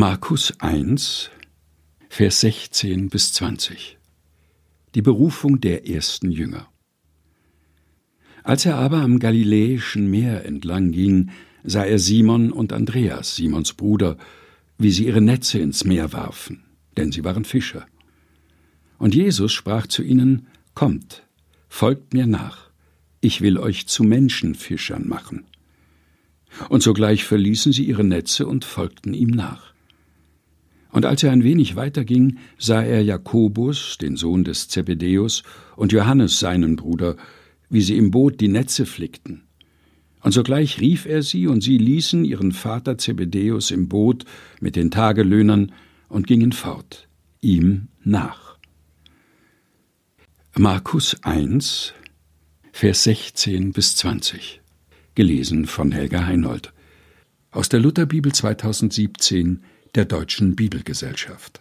Markus 1, Vers 16 bis 20 Die Berufung der ersten Jünger Als er aber am Galiläischen Meer entlang ging, sah er Simon und Andreas, Simons Bruder, wie sie ihre Netze ins Meer warfen, denn sie waren Fischer. Und Jesus sprach zu ihnen, Kommt, folgt mir nach, ich will euch zu Menschenfischern machen. Und sogleich verließen sie ihre Netze und folgten ihm nach. Und als er ein wenig weiterging, sah er Jakobus, den Sohn des Zebedäus, und Johannes, seinen Bruder, wie sie im Boot die Netze flickten. Und sogleich rief er sie, und sie ließen ihren Vater Zebedäus im Boot mit den Tagelöhnern und gingen fort, ihm nach. Markus 1, Vers 16 bis 20. Gelesen von Helga Heinold. Aus der Lutherbibel 2017 der Deutschen Bibelgesellschaft.